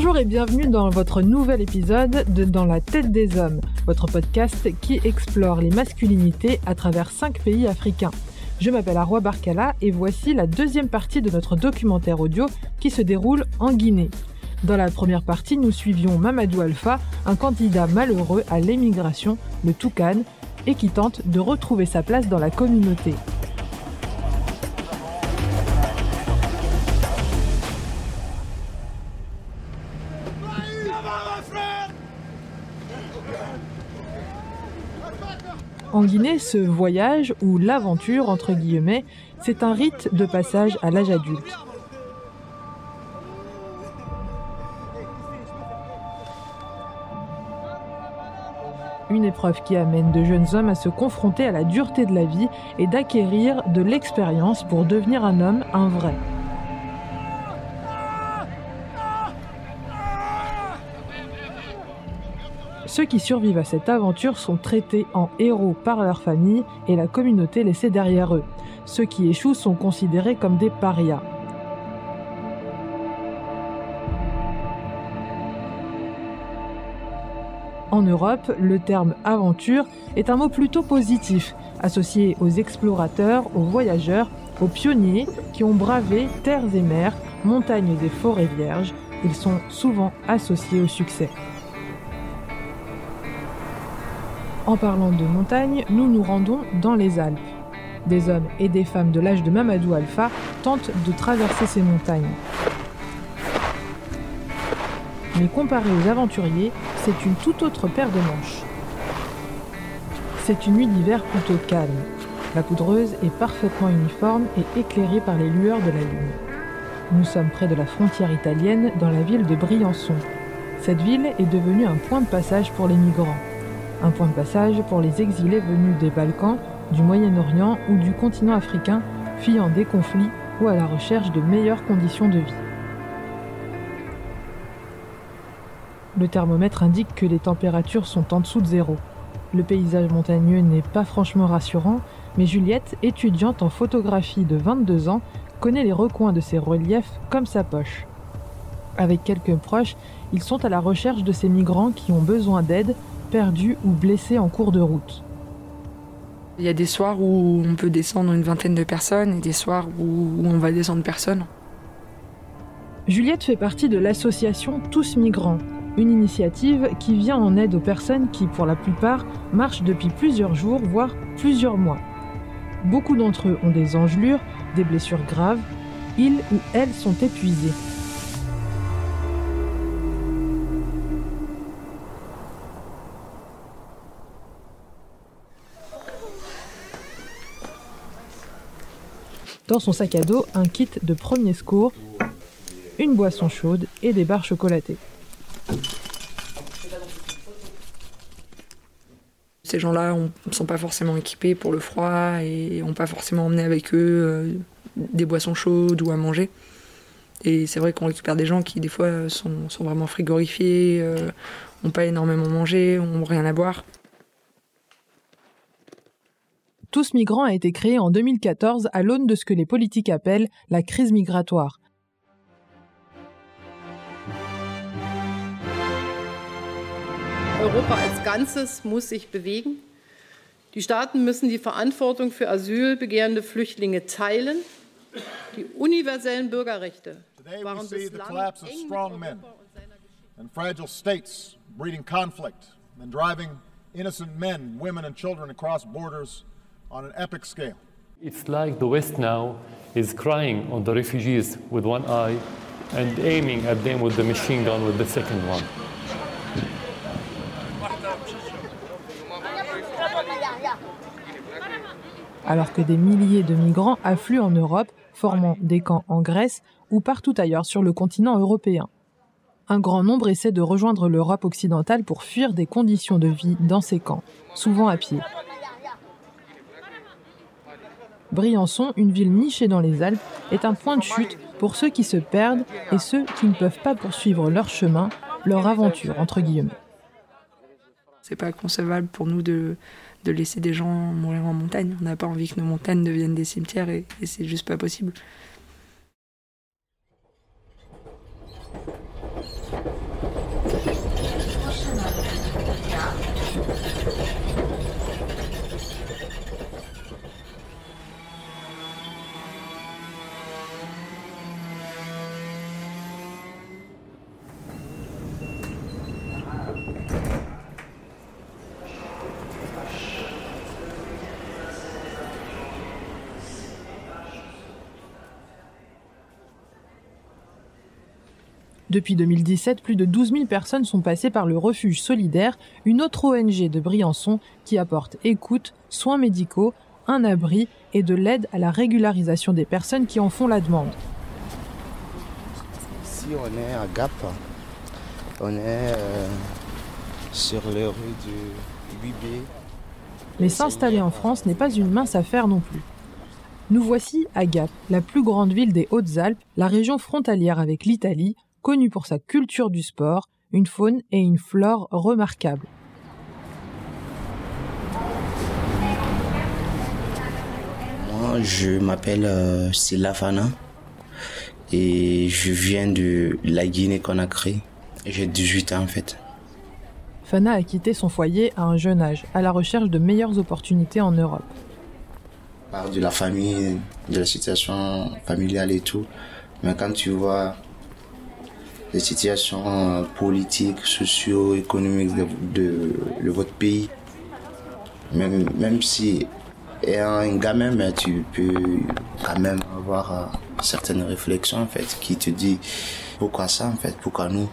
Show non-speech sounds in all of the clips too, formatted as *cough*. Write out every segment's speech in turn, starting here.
Bonjour et bienvenue dans votre nouvel épisode de Dans la tête des hommes, votre podcast qui explore les masculinités à travers cinq pays africains. Je m'appelle Arwa Barkala et voici la deuxième partie de notre documentaire audio qui se déroule en Guinée. Dans la première partie, nous suivions Mamadou Alpha, un candidat malheureux à l'émigration, le Toucan, et qui tente de retrouver sa place dans la communauté. En Guinée, ce voyage, ou l'aventure entre guillemets, c'est un rite de passage à l'âge adulte. Une épreuve qui amène de jeunes hommes à se confronter à la dureté de la vie et d'acquérir de l'expérience pour devenir un homme, un vrai. Ceux qui survivent à cette aventure sont traités en héros par leur famille et la communauté laissée derrière eux. Ceux qui échouent sont considérés comme des parias. En Europe, le terme aventure est un mot plutôt positif, associé aux explorateurs, aux voyageurs, aux pionniers qui ont bravé terres et mers, montagnes et forêts vierges. Ils sont souvent associés au succès. En parlant de montagne, nous nous rendons dans les Alpes. Des hommes et des femmes de l'âge de Mamadou Alpha tentent de traverser ces montagnes. Mais comparé aux aventuriers, c'est une toute autre paire de manches. C'est une nuit d'hiver plutôt calme. La poudreuse est parfaitement uniforme et éclairée par les lueurs de la lune. Nous sommes près de la frontière italienne dans la ville de Briançon. Cette ville est devenue un point de passage pour les migrants un point de passage pour les exilés venus des Balkans, du Moyen-Orient ou du continent africain, fuyant des conflits ou à la recherche de meilleures conditions de vie. Le thermomètre indique que les températures sont en dessous de zéro. Le paysage montagneux n'est pas franchement rassurant, mais Juliette, étudiante en photographie de 22 ans, connaît les recoins de ces reliefs comme sa poche. Avec quelques proches, ils sont à la recherche de ces migrants qui ont besoin d'aide perdus ou blessés en cours de route. Il y a des soirs où on peut descendre une vingtaine de personnes et des soirs où on va descendre personne. Juliette fait partie de l'association Tous Migrants, une initiative qui vient en aide aux personnes qui, pour la plupart, marchent depuis plusieurs jours, voire plusieurs mois. Beaucoup d'entre eux ont des engelures, des blessures graves. Ils ou elles sont épuisés. Dans son sac à dos, un kit de premier secours, une boisson chaude et des barres chocolatées. Ces gens-là ne sont pas forcément équipés pour le froid et n'ont pas forcément emmené avec eux euh, des boissons chaudes ou à manger. Et c'est vrai qu'on récupère des gens qui, des fois, sont, vraiment frigorifiés, n'ont euh, pas énormément mangé, n'ont rien à boire. Tous migrants a été créé en 2014 à l'aune de ce que les politiques appellent la crise migratoire. Europa als Ganzes muss sich bewegen. Die Staaten müssen die Verantwortung für asylbegehrende Flüchtlinge teilen. Die universellen Bürgerrechte waren bislang eng mit and fragile states breeding conflict and driving innocent men, women and children across borders on an epic scale. It's like the West now is crying on the refugees with one eye and aiming at them with the machine gun with the second one. Alors que des milliers de migrants affluent en Europe, formant des camps en Grèce ou partout ailleurs sur le continent européen. Un grand nombre essaie de rejoindre l'Europe occidentale pour fuir des conditions de vie dans ces camps, souvent à pied. Briançon, une ville nichée dans les Alpes, est un point de chute pour ceux qui se perdent et ceux qui ne peuvent pas poursuivre leur chemin, leur aventure, entre guillemets. C'est pas concevable pour nous de, laisser des gens mourir en montagne. On n'a pas envie que nos montagnes deviennent des cimetières et, et c'est juste pas possible. Depuis 2017, plus de 12 000 personnes sont passées par le Refuge Solidaire, une autre ONG de Briançon qui apporte écoute, soins médicaux, un abri et de l'aide à la régularisation des personnes qui en font la demande. Ici, on est à Gap. On est euh, sur les rues du 8B. Mais s'installer en France n'est pas une mince affaire non plus. Nous voici à Gap, la plus grande ville des Hautes-Alpes, la région frontalière avec l'Italie, connue pour sa culture du sport, une faune et une flore remarquables. Moi, je m'appelle euh, Fana et je viens de la Guinée-Conakry. J'ai 18 ans en fait. Fana a quitté son foyer à un jeune âge, à la recherche de meilleures opportunités en Europe. Par de la famille, de la situation familiale et tout. Mais quand tu vois les situations euh, politiques, socio-économiques de, votre pays. Même, même si ayant un gamin, mais tu peux quand même avoir euh, certaines réflexions en fait qui te dit pourquoi ça en fait, pourquoi nous?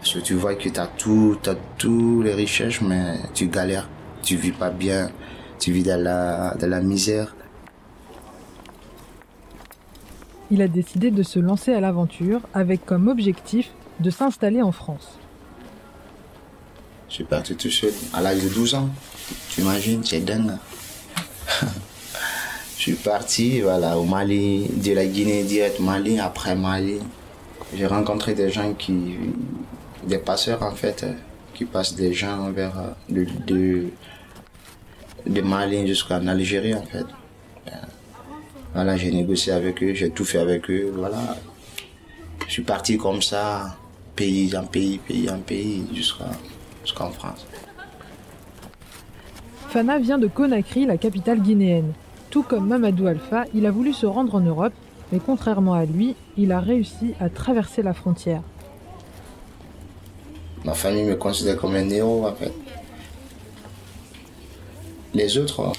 Parce que tu vois que tu as tout, as tous les richesses, mais tu galères, tu vis pas bien, tu vis dans la, dans la misère. Il a décidé de se lancer à l'aventure avec comme objectif de s'installer en France. Je suis parti tout seul à l'âge de 12 ans. Tu imagines, c'est dingue. *laughs* Je suis parti voilà, au Mali, de la Guinée direct Mali, après Mali. J'ai rencontré des gens qui, des passeurs en fait, qui passent des gens vers de, de, de Mali jusqu'en Algérie en fait. Voilà, j'ai négocié avec eux, j'ai tout fait avec eux, voilà. Je suis parti comme ça, pays en pays, pays en pays, jusqu'en France. Fana vient de Conakry, la capitale guinéenne. Tout comme Mamadou Alpha, il a voulu se rendre en Europe, mais contrairement à lui, il a réussi à traverser la frontière. Ma famille me considère comme un héros, en fait. Les autres,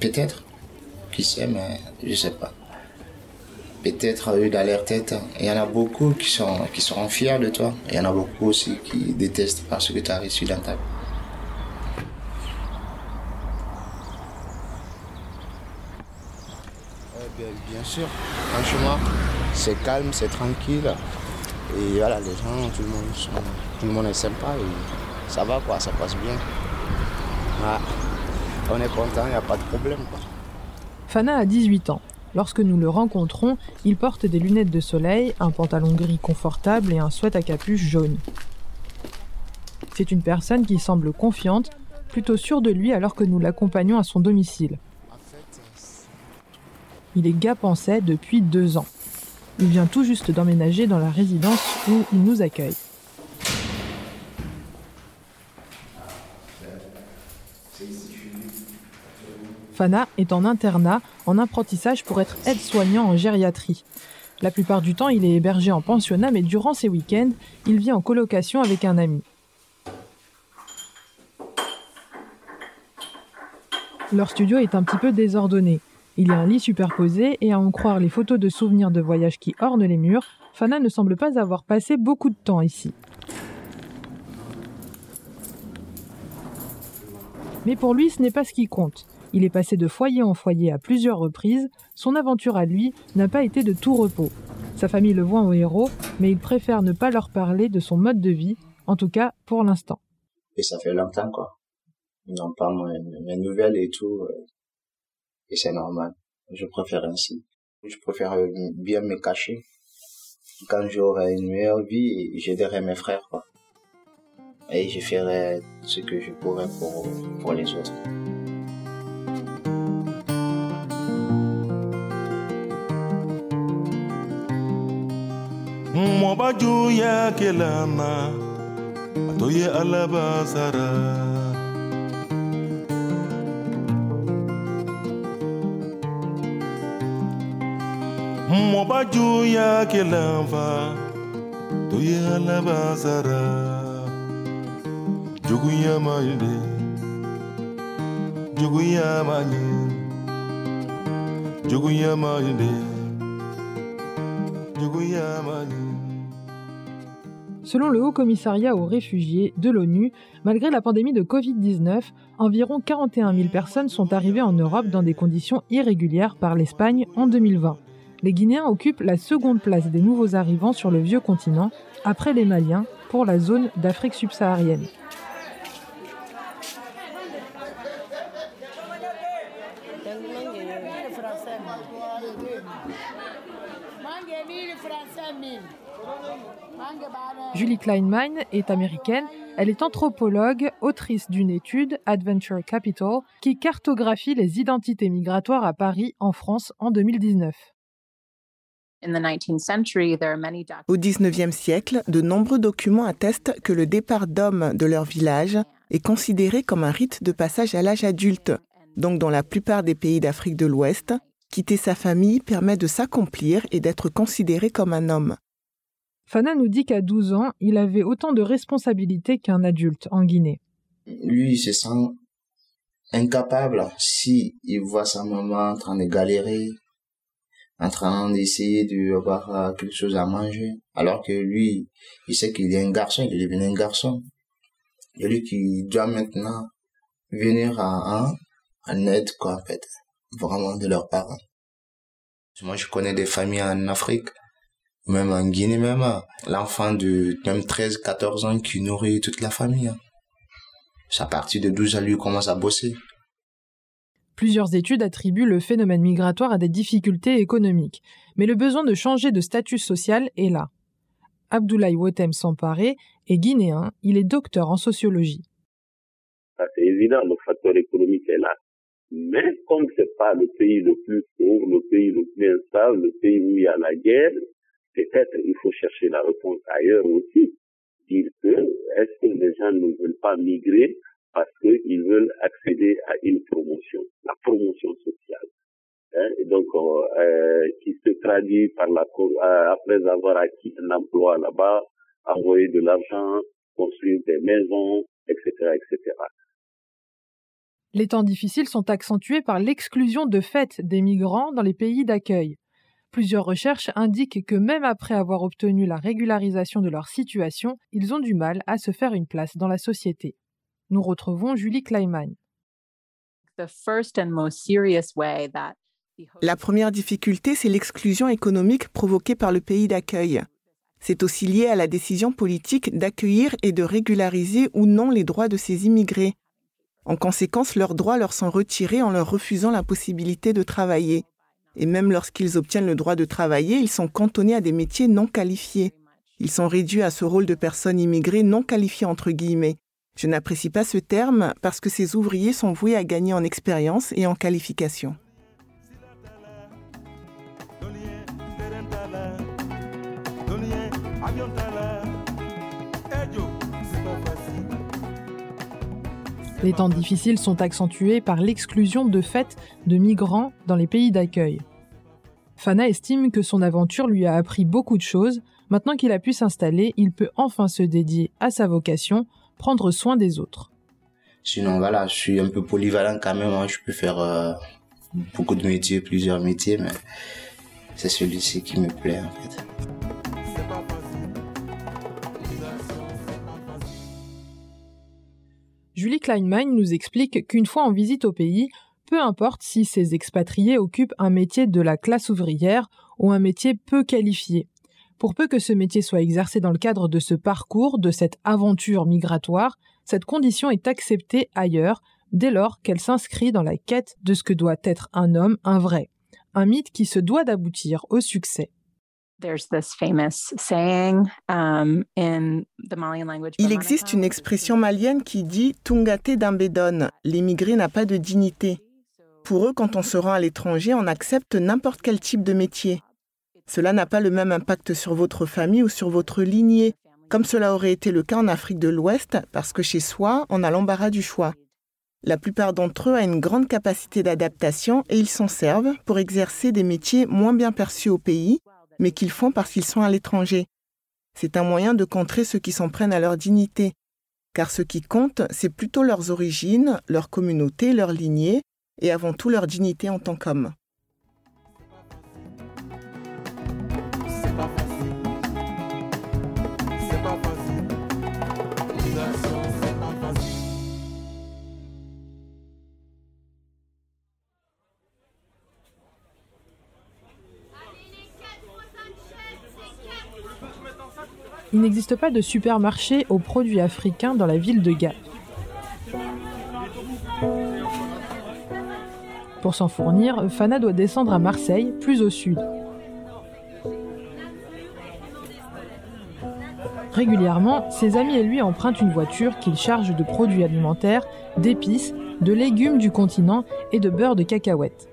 peut-être, qui sait, mais je sais pas. Peut-être eu dans leur tête. Il y en a beaucoup qui sont qui seront fiers de toi. Il y en a beaucoup aussi qui détestent parce que tu as reçu dans ta vie. Bien, bien, sûr, franchement, c'est calme, c'est tranquille. Et voilà, les gens, tout le monde, tout le monde est sympa et ça va quoi, ça passe bien. on est content, il n'y a pas de problème quoi. Fana a 18 ans. Lorsque nous le rencontrons, il porte des lunettes de soleil, un pantalon gris confortable et un sweat à capuche jaune. C'est une personne qui semble confiante, plutôt sûre de lui alors que nous l'accompagnons à son domicile. Il est gapensais depuis deux ans. Il vient tout juste d'emménager dans la résidence où il nous accueille. Fana est en internat, en apprentissage pour être aide-soignant en gériatrie. La plupart du temps, il est hébergé en pensionnat, mais durant ses week-ends, il vit en colocation avec un ami. Leur studio est un petit peu désordonné. Il y a un lit superposé et à en croire les photos de souvenirs de voyage qui ornent les murs, Fana ne semble pas avoir passé beaucoup de temps ici. Mais pour lui, ce n'est pas ce qui compte. Il est passé de foyer en foyer à plusieurs reprises. Son aventure à lui n'a pas été de tout repos. Sa famille le voit en héros, mais il préfère ne pas leur parler de son mode de vie, en tout cas pour l'instant. Et ça fait longtemps, quoi. Ils n'ont pas mes, nouvelles et tout. Euh, et c'est normal. Je préfère ainsi. Je préfère bien me cacher. Quand j'aurai une meilleure vie, j'aiderai mes frères, quoi. Et je ferai ce que je pourrai pour, pour les autres. moba juya kelana atoye alabasara. Hmm, moba juya kelanfa toye alabasara. Juguya malde juguya malde juguya malde Selon le Haut Commissariat aux réfugiés de l'ONU, malgré la pandémie de Covid-19, environ 41 000 personnes sont arrivées en Europe dans des conditions irrégulières par l'Espagne en 2020. Les Guinéens occupent la seconde place des nouveaux arrivants sur le vieux continent, après les Maliens, pour la zone d'Afrique subsaharienne. Julie Kleinmein est américaine. Elle est anthropologue, autrice d'une étude, Adventure Capital, qui cartographie les identités migratoires à Paris, en France, en 2019. Au XIXe siècle, de nombreux documents attestent que le départ d'hommes de leur village est considéré comme un rite de passage à l'âge adulte. Donc dans la plupart des pays d'Afrique de l'Ouest, quitter sa famille permet de s'accomplir et d'être considéré comme un homme. Fana nous dit qu'à 12 ans, il avait autant de responsabilités qu'un adulte en Guinée. Lui, il se sent incapable si il voit sa maman en train de galérer, en train d'essayer d'avoir euh, quelque chose à manger, alors que lui, il sait qu'il est un garçon, il est devenu un garçon. Et lui qui doit maintenant venir en, en aide, quoi, en fait, vraiment de leurs parents. Moi, je connais des familles en Afrique même en Guinée même, l'enfant de même 13, 14 ans qui nourrit toute la famille. Hein. C'est à partir de 12 ans, lui commence à bosser. Plusieurs études attribuent le phénomène migratoire à des difficultés économiques, mais le besoin de changer de statut social est là. Abdoulaye Wotem Samparé est guinéen, il est docteur en sociologie. C'est évident, le facteur économique est là. Mais comme c'est pas le pays le plus pauvre, le pays le plus instable, le pays où il y a la guerre, peut-être il faut chercher la réponse ailleurs aussi. Dire que est-ce que les gens ne veulent pas migrer parce qu'ils veulent accéder à une promotion, la promotion sociale? Hein, et donc, euh, euh qui se traduit par la euh, après avoir acquis un emploi là-bas, envoyer de l'argent, construire des maisons, etc., etc. Les temps difficiles sont accentués par l'exclusion de fait des migrants dans les pays d'accueil. Plusieurs recherches indiquent que même après avoir obtenu la régularisation de leur situation, ils ont du mal à se faire une place dans la société. Nous retrouvons Julie Kleiman. La première difficulté, c'est l'exclusion économique provoquée par le pays d'accueil. C'est aussi lié à la décision politique d'accueillir et de régulariser ou non les droits de ces immigrés. En conséquence, leurs droits leur sont retirés en leur refusant la possibilité de travailler. Et même lorsqu'ils obtiennent le droit de travailler, ils sont cantonnés à des métiers non qualifiés. Ils sont réduits à ce rôle de personnes immigrées non qualifiées entre guillemets. Je n'apprécie pas ce terme parce que ces ouvriers sont voués à gagner en expérience et en qualification. Les temps difficiles sont accentués par l'exclusion de fait de migrants dans les pays d'accueil. Fana estime que son aventure lui a appris beaucoup de choses. Maintenant qu'il a pu s'installer, il peut enfin se dédier à sa vocation, prendre soin des autres. Sinon, voilà, je suis un peu polyvalent quand même. Hein. Je peux faire euh, beaucoup de métiers, plusieurs métiers, mais c'est celui-ci qui me plaît en fait. Julie Kleinmein nous explique qu'une fois en visite au pays, peu importe si ces expatriés occupent un métier de la classe ouvrière ou un métier peu qualifié. Pour peu que ce métier soit exercé dans le cadre de ce parcours, de cette aventure migratoire, cette condition est acceptée ailleurs dès lors qu'elle s'inscrit dans la quête de ce que doit être un homme, un vrai, un mythe qui se doit d'aboutir au succès. Um, Il existe une expression malienne qui dit Tungate dambedon, l'immigré n'a pas de dignité. Pour eux, quand on se rend à l'étranger, on accepte n'importe quel type de métier. Cela n'a pas le même impact sur votre famille ou sur votre lignée, comme cela aurait été le cas en Afrique de l'Ouest, parce que chez soi, on a l'embarras du choix. La plupart d'entre eux ont une grande capacité d'adaptation et ils s'en servent pour exercer des métiers moins bien perçus au pays, mais qu'ils font parce qu'ils sont à l'étranger. C'est un moyen de contrer ceux qui s'en prennent à leur dignité, car ce qui compte, c'est plutôt leurs origines, leur communauté, leur lignée, et avant tout leur dignité en tant qu'hommes. N'existe pas de supermarché aux produits africains dans la ville de Gap. Pour s'en fournir, Fana doit descendre à Marseille, plus au sud. Régulièrement, ses amis et lui empruntent une voiture qu'il charge de produits alimentaires, d'épices, de légumes du continent et de beurre de cacahuètes.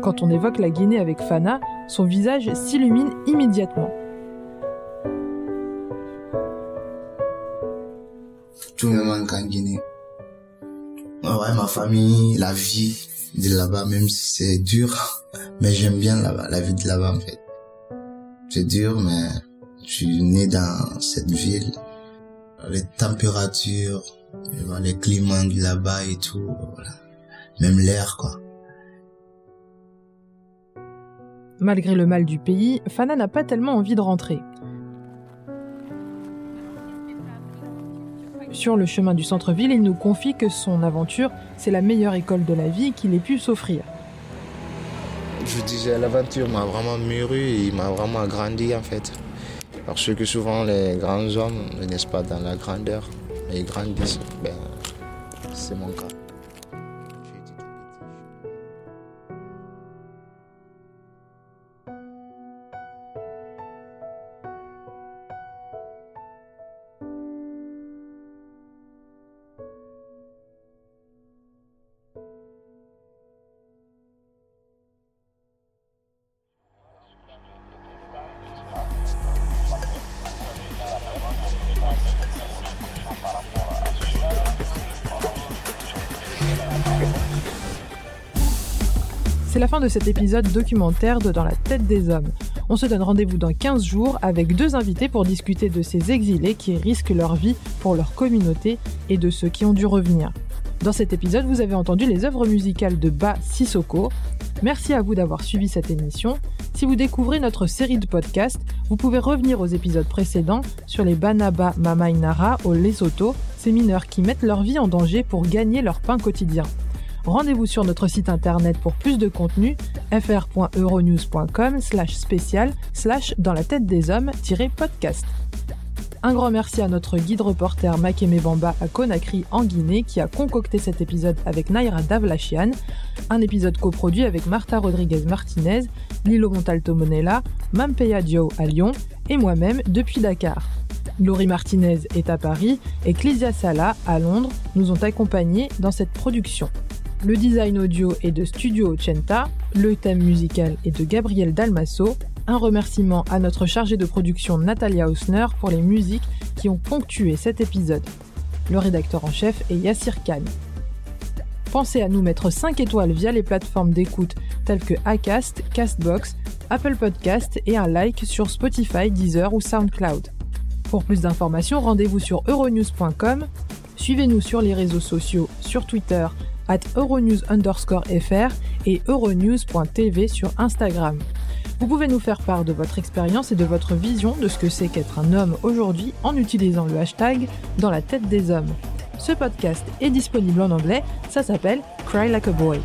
Quand on évoque la Guinée avec Fana, son visage s'illumine immédiatement. Tout me manque en Guinée. Ouais, ma famille, la vie de là-bas, même si c'est dur, *laughs* mais j'aime bien là-bas, la vie de là-bas en fait. C'est dur, mais je suis né dans cette ville. Les températures, les climats de là-bas et tout. Même l'air, quoi. Malgré le mal du pays, Fana n'a pas tellement envie de rentrer. Sur le chemin du centre-ville, il nous confie que son aventure, c'est la meilleure école de la vie qu'il ait pu s'offrir. Je disais, l'aventure m'a vraiment mûri, il m'a vraiment agrandi en fait. Parce que souvent les grands hommes ne naissent pas dans la grandeur, ils grandissent. Ben, c'est mon cas. La fin de cet épisode documentaire de Dans la tête des hommes. On se donne rendez-vous dans 15 jours avec deux invités pour discuter de ces exilés qui risquent leur vie pour leur communauté et de ceux qui ont dû revenir. Dans cet épisode, vous avez entendu les œuvres musicales de Ba Sissoko. Merci à vous d'avoir suivi cette émission. Si vous découvrez notre série de podcasts, vous pouvez revenir aux épisodes précédents sur les Banaba Mamainara au Lesotho, ces mineurs qui mettent leur vie en danger pour gagner leur pain quotidien. Rendez-vous sur notre site internet pour plus de contenu fr.euronews.com slash spécial slash dans la tête des hommes podcast. Un grand merci à notre guide reporter Makeme Bamba à Conakry en Guinée qui a concocté cet épisode avec Naira Davlachian, un épisode coproduit avec Marta Rodriguez Martinez, Lilo Montalto Monella, Mampeya Dio à Lyon et moi-même depuis Dakar. Laurie Martinez est à Paris et Clysia Sala à Londres nous ont accompagnés dans cette production. Le design audio est de Studio Ocenta, le thème musical est de Gabriel Dalmasso. Un remerciement à notre chargée de production Natalia Hausner pour les musiques qui ont ponctué cet épisode. Le rédacteur en chef est Yassir Khan. Pensez à nous mettre 5 étoiles via les plateformes d'écoute telles que Acast, Castbox, Apple Podcast et un like sur Spotify, Deezer ou SoundCloud. Pour plus d'informations, rendez-vous sur euronews.com. Suivez-nous sur les réseaux sociaux, sur Twitter, at euronews underscore fr et euronews.tv sur Instagram. Vous pouvez nous faire part de votre expérience et de votre vision de ce que c'est qu'être un homme aujourd'hui en utilisant le hashtag dans la tête des hommes. Ce podcast est disponible en anglais, ça s'appelle Cry Like a Boy.